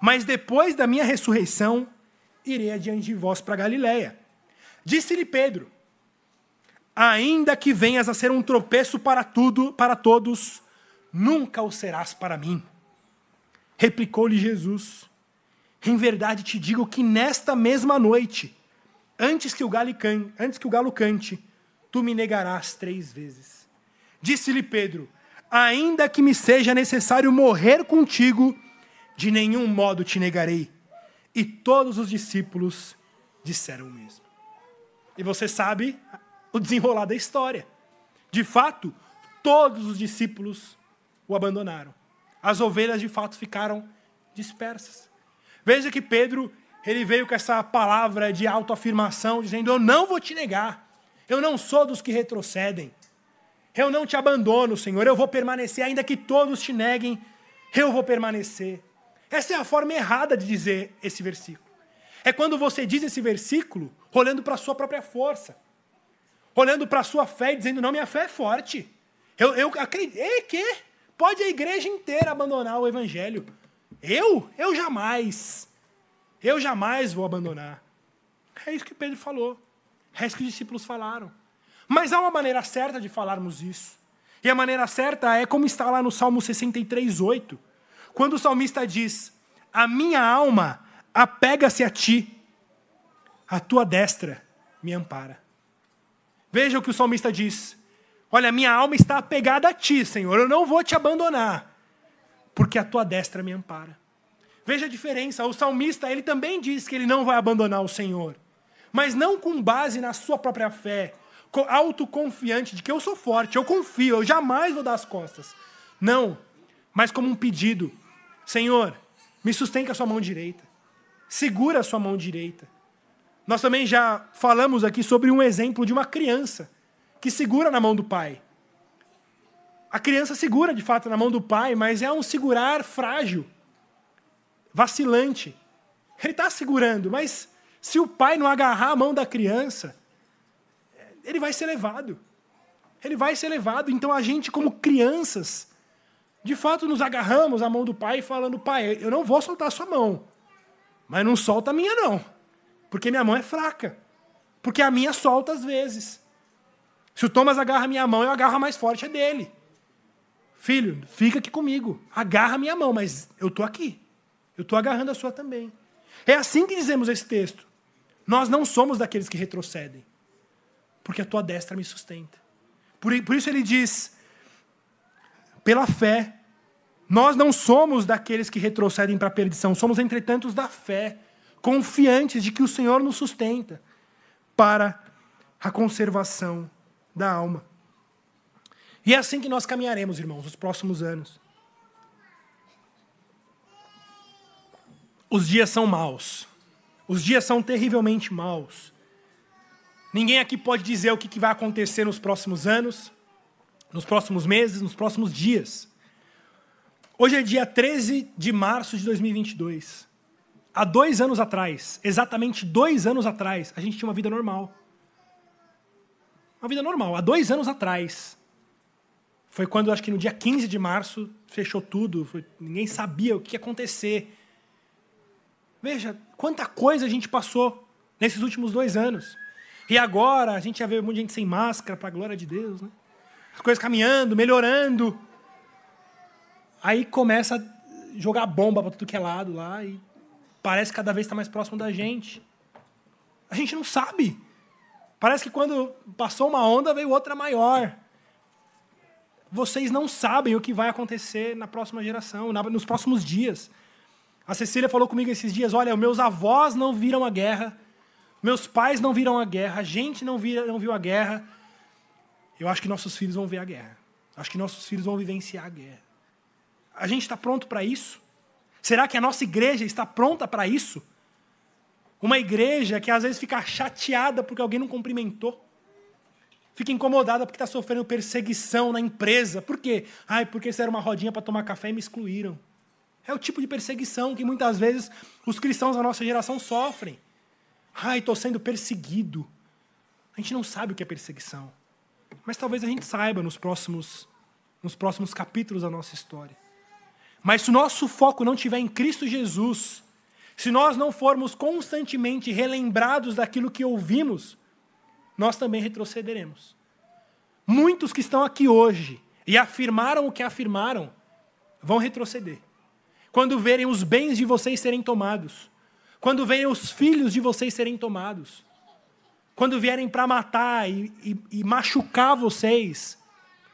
Mas depois da minha ressurreição, irei adiante de vós para Galiléia. Disse-lhe Pedro: Ainda que venhas a ser um tropeço para tudo, para todos, nunca o serás para mim. Replicou-lhe Jesus: Em verdade te digo que nesta mesma noite, antes que o galo cante, antes que o galo cante, tu me negarás três vezes. Disse-lhe Pedro: Ainda que me seja necessário morrer contigo, de nenhum modo te negarei. E todos os discípulos disseram o mesmo. E você sabe o desenrolar da história. De fato, todos os discípulos o abandonaram. As ovelhas de fato ficaram dispersas. Veja que Pedro, ele veio com essa palavra de autoafirmação, dizendo: Eu não vou te negar. Eu não sou dos que retrocedem. Eu não te abandono, Senhor. Eu vou permanecer, ainda que todos te neguem, eu vou permanecer. Essa é a forma errada de dizer esse versículo. É quando você diz esse versículo olhando para a sua própria força, olhando para a sua fé e dizendo: Não, minha fé é forte. Eu, eu acredito. E que? Pode a igreja inteira abandonar o evangelho. Eu? Eu jamais. Eu jamais vou abandonar. É isso que Pedro falou. É isso que os discípulos falaram. Mas há uma maneira certa de falarmos isso. E a maneira certa é como está lá no Salmo 63, 8. Quando o salmista diz: A minha alma apega-se a ti, a tua destra me ampara. Veja o que o salmista diz: Olha, minha alma está apegada a ti, Senhor, eu não vou te abandonar, porque a tua destra me ampara. Veja a diferença, o salmista, ele também diz que ele não vai abandonar o Senhor, mas não com base na sua própria fé, autoconfiante de que eu sou forte, eu confio, eu jamais vou dar as costas. Não, mas como um pedido: Senhor, me sustente com a sua mão direita, segura a sua mão direita. Nós também já falamos aqui sobre um exemplo de uma criança que segura na mão do pai. A criança segura de fato na mão do pai, mas é um segurar frágil, vacilante. Ele está segurando, mas se o pai não agarrar a mão da criança, ele vai ser levado. Ele vai ser levado. Então a gente, como crianças, de fato nos agarramos à mão do pai falando: Pai, eu não vou soltar a sua mão, mas não solta a minha, não, porque minha mão é fraca. Porque a minha solta às vezes. Se o Thomas agarra a minha mão, eu agarro a mais forte a dele. Filho, fica aqui comigo. Agarra a minha mão, mas eu estou aqui. Eu estou agarrando a sua também. É assim que dizemos esse texto. Nós não somos daqueles que retrocedem, porque a tua destra me sustenta. Por, por isso ele diz: pela fé, nós não somos daqueles que retrocedem para a perdição, somos, entretanto, da fé, confiantes de que o Senhor nos sustenta para a conservação da alma. E é assim que nós caminharemos, irmãos, nos próximos anos. Os dias são maus. Os dias são terrivelmente maus. Ninguém aqui pode dizer o que vai acontecer nos próximos anos, nos próximos meses, nos próximos dias. Hoje é dia 13 de março de 2022. Há dois anos atrás, exatamente dois anos atrás, a gente tinha uma vida normal. Uma vida normal. Há dois anos atrás, foi quando, acho que no dia 15 de março, fechou tudo, foi, ninguém sabia o que ia acontecer. Veja, quanta coisa a gente passou nesses últimos dois anos. E agora a gente já vê um monte de gente sem máscara, para a glória de Deus. Né? As coisas caminhando, melhorando. Aí começa a jogar bomba para tudo que é lado lá e parece que cada vez está mais próximo da gente. A gente não sabe. Parece que quando passou uma onda, veio outra maior. Vocês não sabem o que vai acontecer na próxima geração, nos próximos dias. A Cecília falou comigo esses dias: olha, meus avós não viram a guerra, meus pais não viram a guerra, a gente não, vira, não viu a guerra. Eu acho que nossos filhos vão ver a guerra. Acho que nossos filhos vão vivenciar a guerra. A gente está pronto para isso? Será que a nossa igreja está pronta para isso? Uma igreja que às vezes fica chateada porque alguém não cumprimentou. Fica incomodada porque está sofrendo perseguição na empresa. Por quê? Ai, porque isso era uma rodinha para tomar café e me excluíram. É o tipo de perseguição que muitas vezes os cristãos da nossa geração sofrem. Ai, estou sendo perseguido. A gente não sabe o que é perseguição. Mas talvez a gente saiba nos próximos, nos próximos capítulos da nossa história. Mas se o nosso foco não estiver em Cristo Jesus, se nós não formos constantemente relembrados daquilo que ouvimos, nós também retrocederemos. Muitos que estão aqui hoje e afirmaram o que afirmaram vão retroceder. Quando verem os bens de vocês serem tomados, quando verem os filhos de vocês serem tomados, quando vierem para matar e, e, e machucar vocês,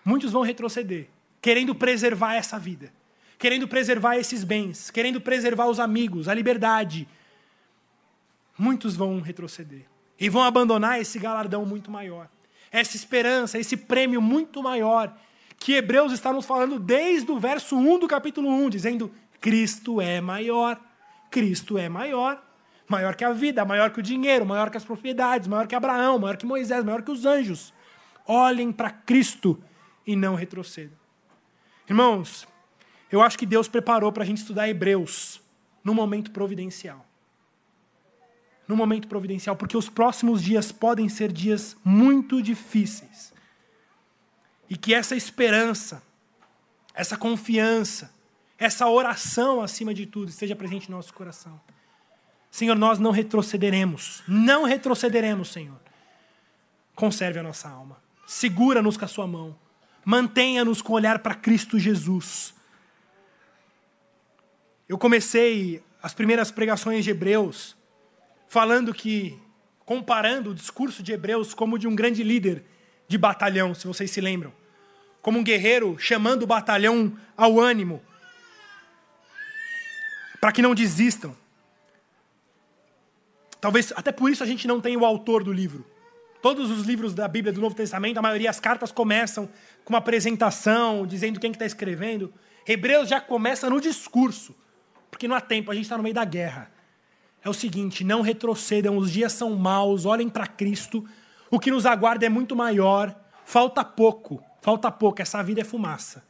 muitos vão retroceder, querendo preservar essa vida querendo preservar esses bens, querendo preservar os amigos, a liberdade. Muitos vão retroceder e vão abandonar esse galardão muito maior, essa esperança, esse prêmio muito maior que Hebreus está nos falando desde o verso 1 do capítulo 1, dizendo: Cristo é maior, Cristo é maior. Maior que a vida, maior que o dinheiro, maior que as propriedades, maior que Abraão, maior que Moisés, maior que os anjos. Olhem para Cristo e não retrocedam. Irmãos, eu acho que Deus preparou para a gente estudar Hebreus no momento providencial. no momento providencial, porque os próximos dias podem ser dias muito difíceis. E que essa esperança, essa confiança, essa oração acima de tudo esteja presente em nosso coração. Senhor, nós não retrocederemos, não retrocederemos, Senhor. Conserve a nossa alma, segura-nos com a sua mão, mantenha-nos com o olhar para Cristo Jesus. Eu comecei as primeiras pregações de Hebreus falando que, comparando o discurso de Hebreus como de um grande líder de batalhão, se vocês se lembram. Como um guerreiro chamando o batalhão ao ânimo, para que não desistam. Talvez até por isso a gente não tem o autor do livro. Todos os livros da Bíblia do Novo Testamento, a maioria as cartas começam com uma apresentação, dizendo quem que está escrevendo. Hebreus já começa no discurso, porque não há tempo, a gente está no meio da guerra é o seguinte: não retrocedam, os dias são maus, olhem para Cristo, o que nos aguarda é muito maior, falta pouco, falta pouco, essa vida é fumaça.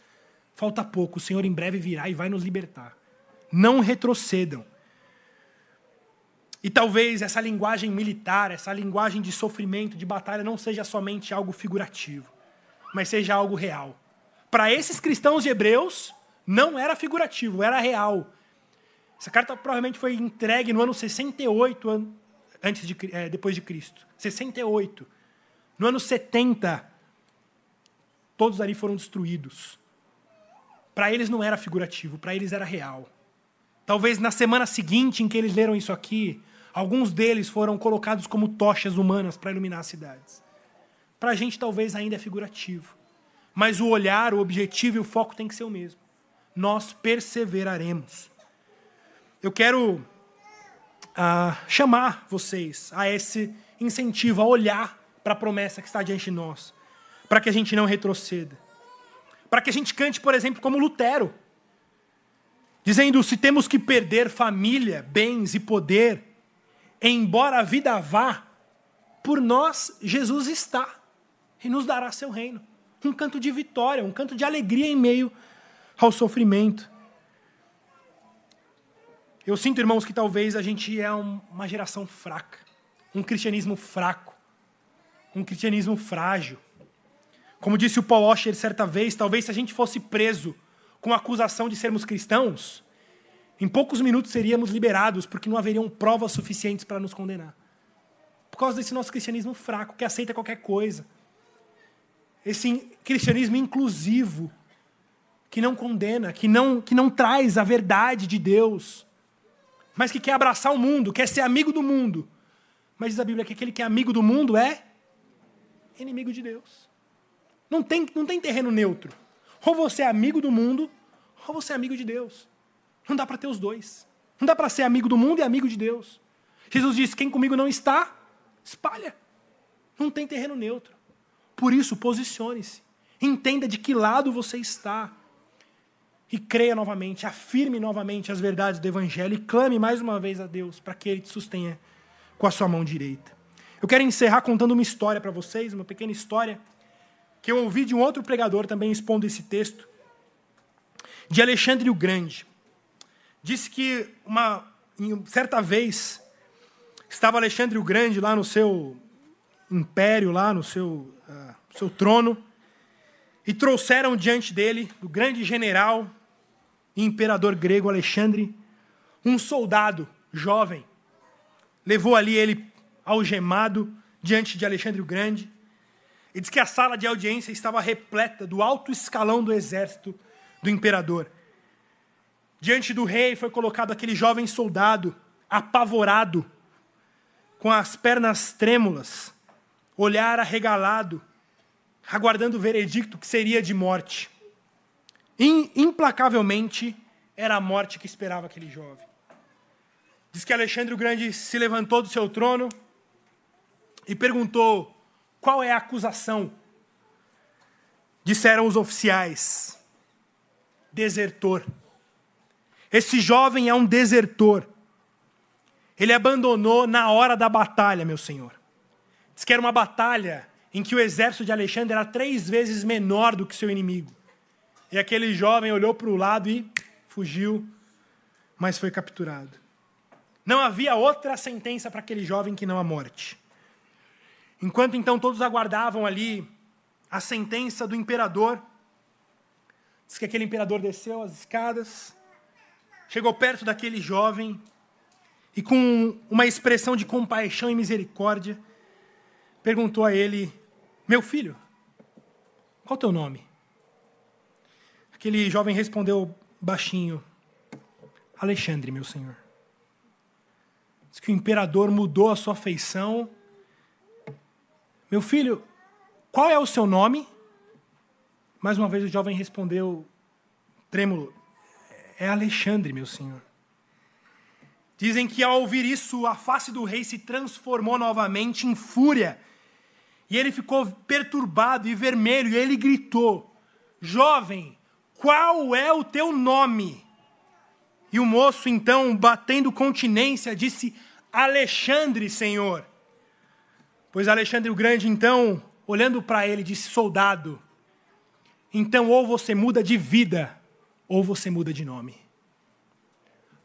Falta pouco, o Senhor em breve virá e vai nos libertar. Não retrocedam. E talvez essa linguagem militar, essa linguagem de sofrimento, de batalha, não seja somente algo figurativo, mas seja algo real. Para esses cristãos de Hebreus, não era figurativo, era real. Essa carta provavelmente foi entregue no ano 68 antes de, é, depois de Cristo. 68. No ano 70, todos ali foram destruídos. Para eles não era figurativo, para eles era real. Talvez na semana seguinte em que eles leram isso aqui, alguns deles foram colocados como tochas humanas para iluminar as cidades. Para a gente talvez ainda é figurativo. Mas o olhar, o objetivo e o foco tem que ser o mesmo. Nós perseveraremos eu quero uh, chamar vocês a esse incentivo, a olhar para a promessa que está diante de nós, para que a gente não retroceda. Para que a gente cante, por exemplo, como Lutero, dizendo: se temos que perder família, bens e poder, embora a vida vá, por nós Jesus está e nos dará seu reino. Um canto de vitória, um canto de alegria em meio ao sofrimento. Eu sinto, irmãos, que talvez a gente é uma geração fraca, um cristianismo fraco, um cristianismo frágil. Como disse o Paul Washer certa vez, talvez se a gente fosse preso com a acusação de sermos cristãos, em poucos minutos seríamos liberados, porque não haveriam provas suficientes para nos condenar. Por causa desse nosso cristianismo fraco, que aceita qualquer coisa. Esse cristianismo inclusivo, que não condena, que não, que não traz a verdade de Deus mas que quer abraçar o mundo, quer ser amigo do mundo. Mas diz a Bíblia que aquele que é amigo do mundo é inimigo de Deus. Não tem, não tem terreno neutro. Ou você é amigo do mundo, ou você é amigo de Deus. Não dá para ter os dois. Não dá para ser amigo do mundo e amigo de Deus. Jesus disse: quem comigo não está, espalha. Não tem terreno neutro. Por isso, posicione-se. Entenda de que lado você está e creia novamente, afirme novamente as verdades do Evangelho e clame mais uma vez a Deus para que Ele te sustenha com a sua mão direita. Eu quero encerrar contando uma história para vocês, uma pequena história, que eu ouvi de um outro pregador também expondo esse texto, de Alexandre o Grande. Disse que uma certa vez estava Alexandre o Grande lá no seu império, lá no seu, uh, seu trono, e trouxeram diante dele, do grande general, imperador grego Alexandre, um soldado jovem, levou ali ele algemado diante de Alexandre o Grande, e diz que a sala de audiência estava repleta do alto escalão do exército do imperador. Diante do rei foi colocado aquele jovem soldado, apavorado, com as pernas trêmulas, olhar arregalado, aguardando o veredicto que seria de morte implacavelmente era a morte que esperava aquele jovem. Diz que Alexandre o Grande se levantou do seu trono e perguntou: qual é a acusação? Disseram os oficiais: desertor. Esse jovem é um desertor. Ele abandonou na hora da batalha, meu senhor. Diz que era uma batalha em que o exército de Alexandre era três vezes menor do que seu inimigo. E aquele jovem olhou para o lado e fugiu, mas foi capturado. Não havia outra sentença para aquele jovem que não a morte. Enquanto então todos aguardavam ali a sentença do imperador, diz que aquele imperador desceu as escadas, chegou perto daquele jovem e, com uma expressão de compaixão e misericórdia, perguntou a ele: Meu filho, qual o teu nome? Aquele jovem respondeu baixinho: Alexandre, meu senhor. Diz que o imperador mudou a sua feição. Meu filho, qual é o seu nome? Mais uma vez o jovem respondeu, trêmulo: É Alexandre, meu senhor. Dizem que ao ouvir isso, a face do rei se transformou novamente em fúria. E ele ficou perturbado e vermelho, e ele gritou: Jovem, qual é o teu nome? E o moço, então, batendo continência, disse: Alexandre, Senhor. Pois Alexandre o Grande, então, olhando para ele, disse: Soldado, então ou você muda de vida, ou você muda de nome.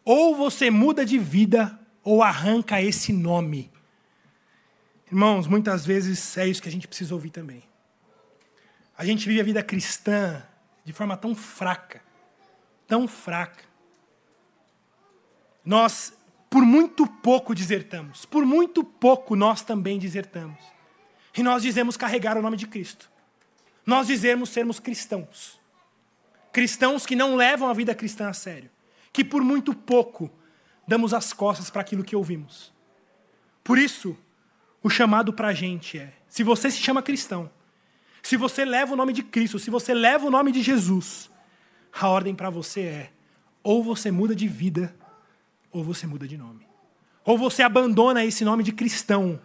Ou você muda de vida, ou arranca esse nome. Irmãos, muitas vezes é isso que a gente precisa ouvir também. A gente vive a vida cristã de forma tão fraca, tão fraca. Nós, por muito pouco, desertamos. Por muito pouco, nós também desertamos. E nós dizemos carregar o nome de Cristo. Nós dizemos sermos cristãos. Cristãos que não levam a vida cristã a sério. Que por muito pouco damos as costas para aquilo que ouvimos. Por isso, o chamado para a gente é: se você se chama cristão, se você leva o nome de Cristo, se você leva o nome de Jesus, a ordem para você é: ou você muda de vida, ou você muda de nome. Ou você abandona esse nome de cristão,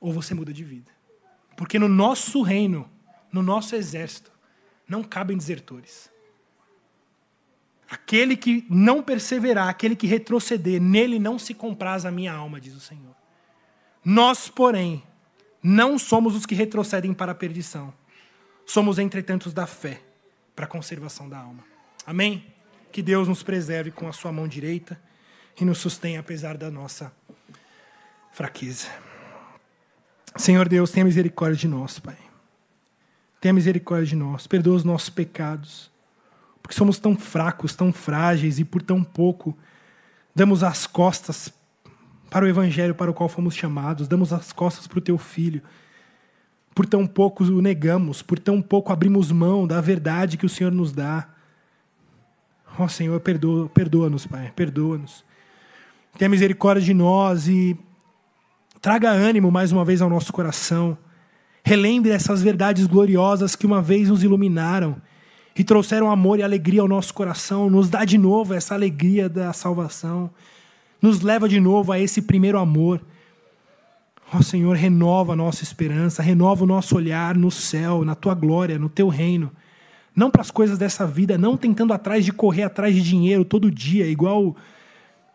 ou você muda de vida. Porque no nosso reino, no nosso exército, não cabem desertores. Aquele que não perseverar, aquele que retroceder, nele não se compraz a minha alma, diz o Senhor. Nós, porém, não somos os que retrocedem para a perdição. Somos, entretanto, os da fé para a conservação da alma. Amém? Que Deus nos preserve com a sua mão direita e nos sustenha apesar da nossa fraqueza. Senhor Deus, tenha misericórdia de nós, Pai. Tenha misericórdia de nós. Perdoa os nossos pecados. Porque somos tão fracos, tão frágeis e por tão pouco damos as costas para o evangelho para o qual fomos chamados, damos as costas para o teu filho. Por tão pouco o negamos, por tão pouco abrimos mão da verdade que o Senhor nos dá. Ó oh, Senhor, perdoa-nos, perdoa Pai, perdoa-nos. Tenha misericórdia de nós e traga ânimo mais uma vez ao nosso coração. Relembre essas verdades gloriosas que uma vez nos iluminaram e trouxeram amor e alegria ao nosso coração. Nos dá de novo essa alegria da salvação. Nos leva de novo a esse primeiro amor. Ó oh, Senhor, renova a nossa esperança, renova o nosso olhar no céu, na tua glória, no teu reino não para as coisas dessa vida, não tentando atrás de correr atrás de dinheiro todo dia, igual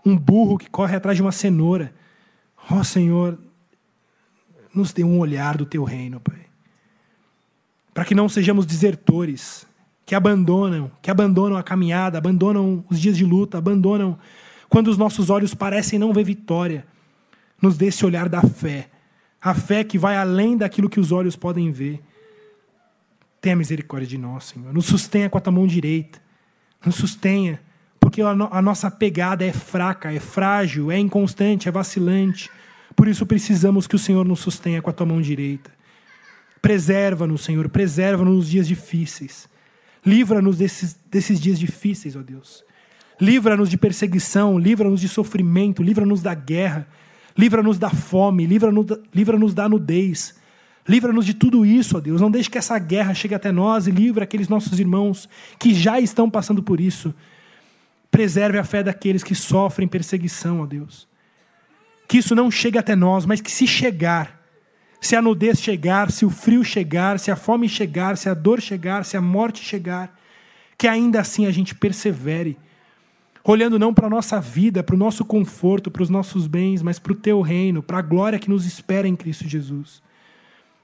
um burro que corre atrás de uma cenoura. Ó oh, Senhor, nos dê um olhar do teu reino, Pai. Para que não sejamos desertores, que abandonam, que abandonam a caminhada, abandonam os dias de luta, abandonam quando os nossos olhos parecem não ver vitória. Nos dê esse olhar da fé, a fé que vai além daquilo que os olhos podem ver Tenha misericórdia de nós, Senhor. Nos sustenha com a tua mão direita. Nos sustenha, porque a, no, a nossa pegada é fraca, é frágil, é inconstante, é vacilante. Por isso precisamos que o Senhor nos sustenha com a tua mão direita. Preserva-nos, Senhor, preserva-nos nos dias difíceis. Livra-nos desses, desses dias difíceis, ó Deus. Livra-nos de perseguição, livra-nos de sofrimento, livra-nos da guerra, livra-nos da fome, livra-nos livra da nudez. Livra-nos de tudo isso, ó Deus. Não deixe que essa guerra chegue até nós e livre aqueles nossos irmãos que já estão passando por isso. Preserve a fé daqueles que sofrem perseguição, ó Deus. Que isso não chegue até nós, mas que se chegar, se a nudez chegar, se o frio chegar, se a fome chegar, se a dor chegar, se a morte chegar, que ainda assim a gente persevere, olhando não para a nossa vida, para o nosso conforto, para os nossos bens, mas para o teu reino, para a glória que nos espera em Cristo Jesus.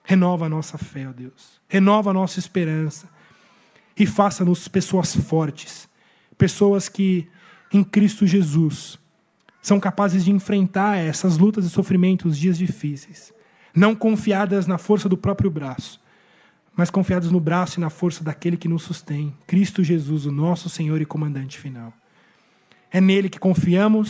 Renova a nossa fé, ó Deus. Renova a nossa esperança. E faça-nos pessoas fortes. Pessoas que, em Cristo Jesus, são capazes de enfrentar essas lutas e sofrimentos, dias difíceis, não confiadas na força do próprio braço, mas confiados no braço e na força daquele que nos sustém, Cristo Jesus, o nosso Senhor e comandante final. É nele que confiamos,